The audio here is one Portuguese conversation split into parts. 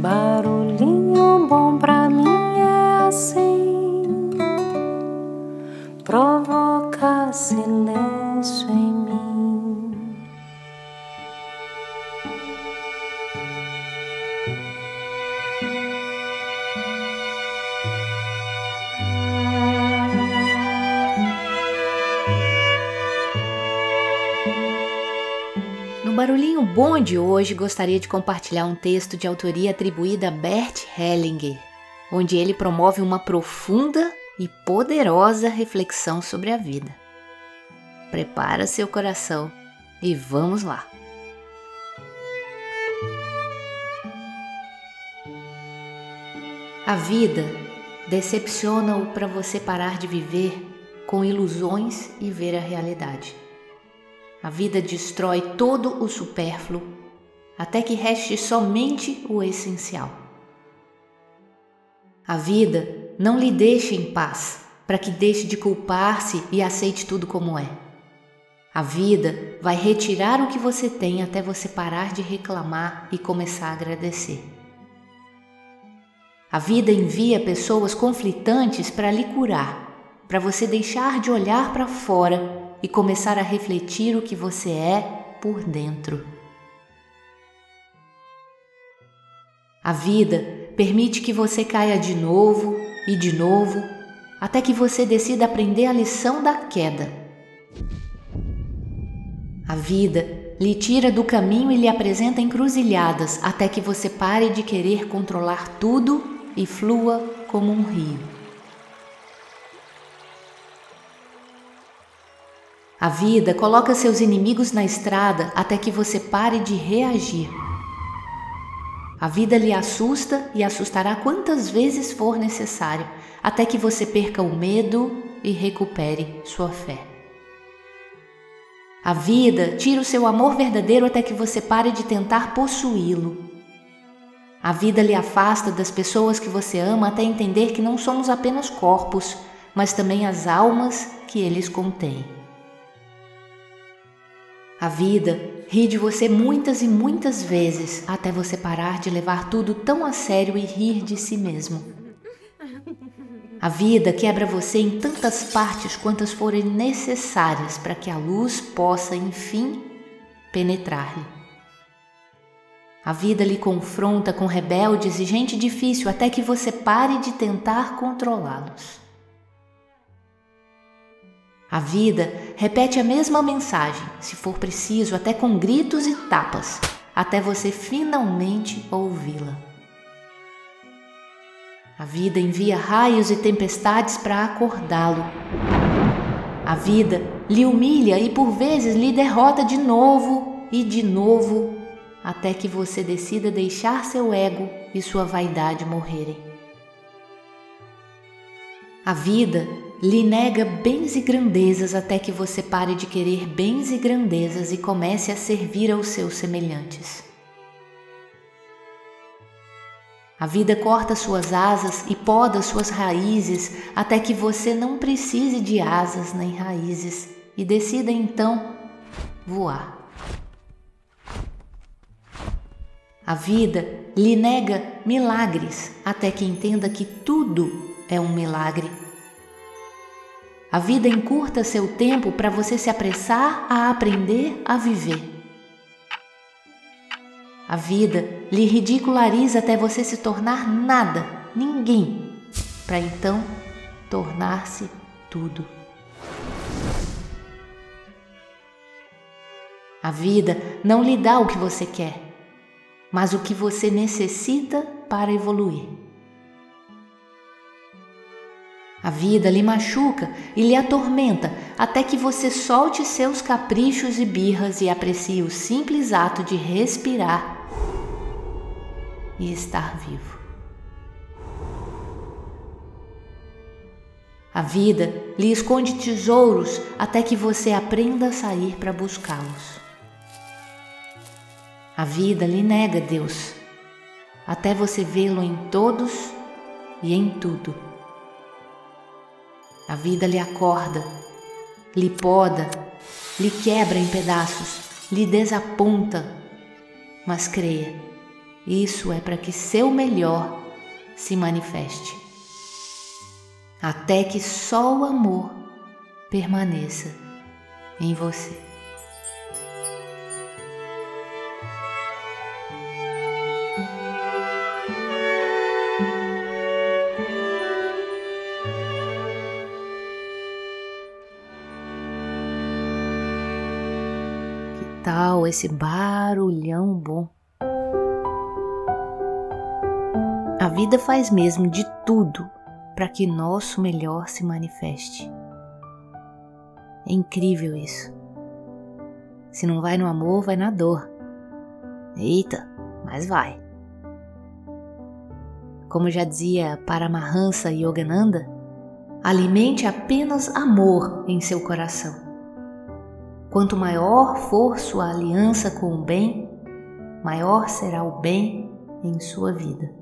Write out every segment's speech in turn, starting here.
Barulhinho bom pra Barulhinho Bom de hoje, gostaria de compartilhar um texto de autoria atribuída a Bert Hellinger, onde ele promove uma profunda e poderosa reflexão sobre a vida. Prepara seu coração e vamos lá! A vida decepciona-o para você parar de viver com ilusões e ver a realidade. A vida destrói todo o supérfluo até que reste somente o essencial. A vida não lhe deixa em paz para que deixe de culpar-se e aceite tudo como é. A vida vai retirar o que você tem até você parar de reclamar e começar a agradecer. A vida envia pessoas conflitantes para lhe curar, para você deixar de olhar para fora e começar a refletir o que você é por dentro. A vida permite que você caia de novo e de novo, até que você decida aprender a lição da queda. A vida lhe tira do caminho e lhe apresenta encruzilhadas até que você pare de querer controlar tudo e flua como um rio. A vida coloca seus inimigos na estrada até que você pare de reagir. A vida lhe assusta e assustará quantas vezes for necessário, até que você perca o medo e recupere sua fé. A vida tira o seu amor verdadeiro até que você pare de tentar possuí-lo. A vida lhe afasta das pessoas que você ama até entender que não somos apenas corpos, mas também as almas que eles contêm. A vida ri de você muitas e muitas vezes até você parar de levar tudo tão a sério e rir de si mesmo. A vida quebra você em tantas partes quantas forem necessárias para que a luz possa, enfim, penetrar-lhe. A vida lhe confronta com rebeldes e gente difícil até que você pare de tentar controlá-los. A vida repete a mesma mensagem, se for preciso, até com gritos e tapas, até você finalmente ouvi-la. A vida envia raios e tempestades para acordá-lo. A vida lhe humilha e por vezes lhe derrota de novo e de novo até que você decida deixar seu ego e sua vaidade morrerem. A vida lhe nega bens e grandezas até que você pare de querer bens e grandezas e comece a servir aos seus semelhantes. A vida corta suas asas e poda suas raízes até que você não precise de asas nem raízes e decida então voar. A vida lhe nega milagres até que entenda que tudo é um milagre. A vida encurta seu tempo para você se apressar a aprender a viver. A vida lhe ridiculariza até você se tornar nada, ninguém, para então tornar-se tudo. A vida não lhe dá o que você quer mas o que você necessita para evoluir. A vida lhe machuca e lhe atormenta até que você solte seus caprichos e birras e aprecie o simples ato de respirar e estar vivo. A vida lhe esconde tesouros até que você aprenda a sair para buscá-los. A vida lhe nega Deus, até você vê-lo em todos e em tudo. A vida lhe acorda, lhe poda, lhe quebra em pedaços, lhe desaponta, mas creia, isso é para que seu melhor se manifeste. Até que só o amor permaneça em você. Esse barulhão bom? A vida faz mesmo de tudo para que nosso melhor se manifeste. É incrível isso. Se não vai no amor, vai na dor. Eita, mas vai. Como já dizia Paramahansa Yogananda, alimente apenas amor em seu coração. Quanto maior for sua aliança com o bem, maior será o bem em sua vida.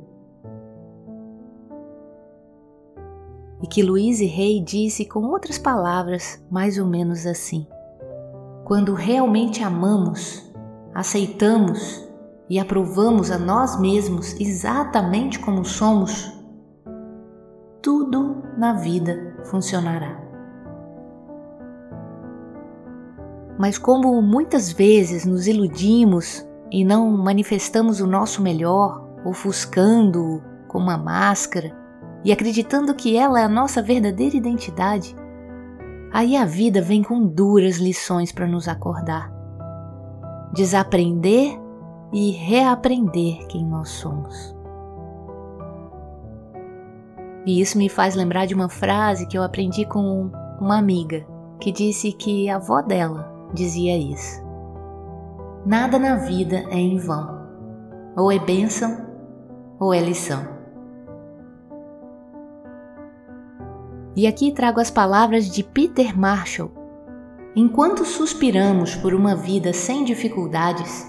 e que Louise Rey disse com outras palavras mais ou menos assim: Quando realmente amamos, aceitamos e aprovamos a nós mesmos exatamente como somos, tudo na vida funcionará. Mas como muitas vezes nos iludimos e não manifestamos o nosso melhor, ofuscando-o com uma máscara, e acreditando que ela é a nossa verdadeira identidade, aí a vida vem com duras lições para nos acordar. Desaprender e reaprender quem nós somos. E isso me faz lembrar de uma frase que eu aprendi com uma amiga que disse que a avó dela dizia isso. Nada na vida é em vão. Ou é bênção ou é lição. E aqui trago as palavras de Peter Marshall. Enquanto suspiramos por uma vida sem dificuldades,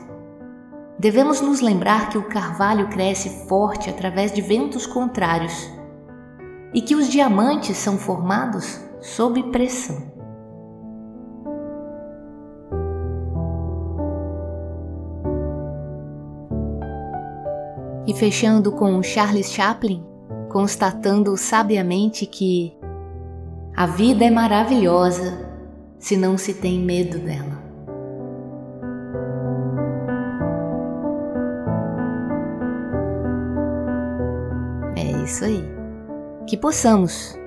devemos nos lembrar que o carvalho cresce forte através de ventos contrários e que os diamantes são formados sob pressão. E fechando com Charles Chaplin, constatando sabiamente que a vida é maravilhosa se não se tem medo dela. É isso aí. Que possamos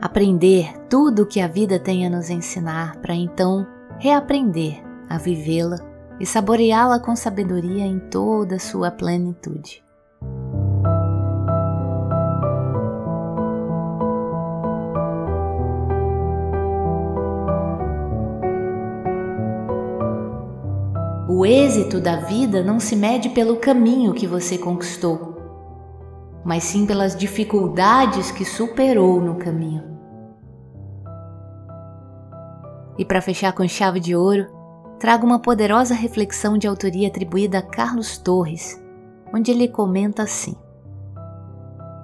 aprender tudo o que a vida tem a nos ensinar para então reaprender a vivê-la e saboreá-la com sabedoria em toda a sua plenitude. O êxito da vida não se mede pelo caminho que você conquistou, mas sim pelas dificuldades que superou no caminho. E para fechar com chave de ouro, trago uma poderosa reflexão de autoria atribuída a Carlos Torres, onde ele comenta assim: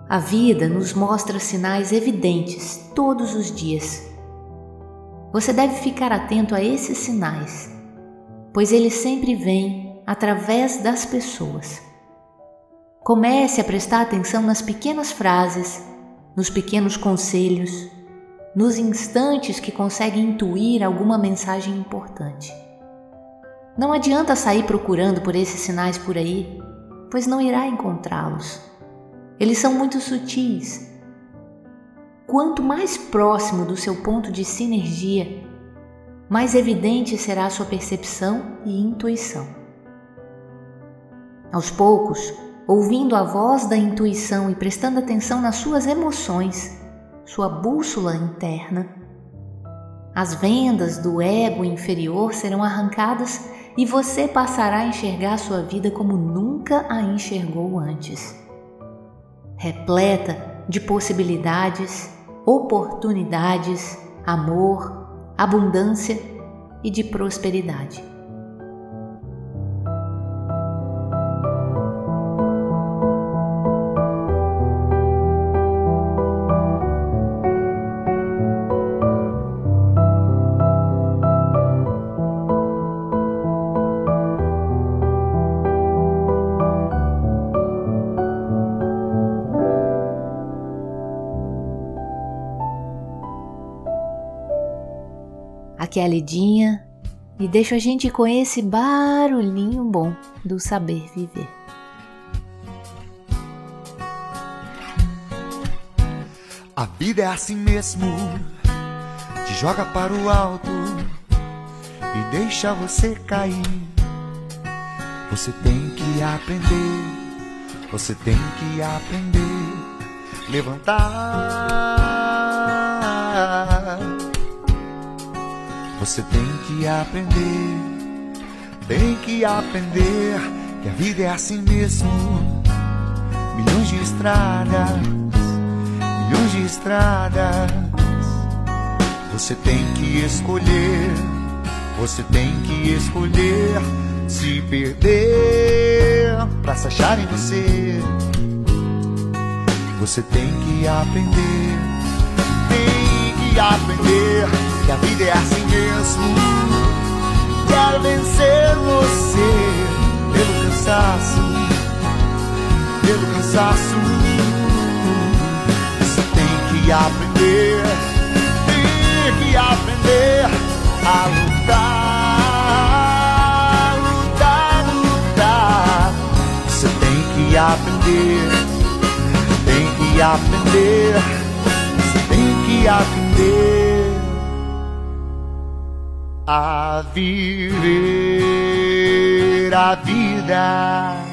A vida nos mostra sinais evidentes todos os dias. Você deve ficar atento a esses sinais pois ele sempre vem através das pessoas. Comece a prestar atenção nas pequenas frases, nos pequenos conselhos, nos instantes que consegue intuir alguma mensagem importante. Não adianta sair procurando por esses sinais por aí, pois não irá encontrá-los. Eles são muito sutis. Quanto mais próximo do seu ponto de sinergia, mais evidente será a sua percepção e intuição. Aos poucos, ouvindo a voz da intuição e prestando atenção nas suas emoções, sua bússola interna, as vendas do ego inferior serão arrancadas e você passará a enxergar sua vida como nunca a enxergou antes. Repleta de possibilidades, oportunidades, amor, abundância e de prosperidade. Aqui é a Lidinha e deixa a gente com esse barulhinho bom do saber viver. A vida é assim mesmo, te joga para o alto e deixa você cair. Você tem que aprender, você tem que aprender, levantar. Você tem que aprender, tem que aprender que a vida é assim mesmo. Milhões de estradas, milhões de estradas. Você tem que escolher, você tem que escolher se perder pra se achar em você. Você tem que aprender, tem que aprender que aprender, tem que aprender a lutar, lutar, lutar. Você tem que aprender, tem que aprender, você tem que aprender a viver a vida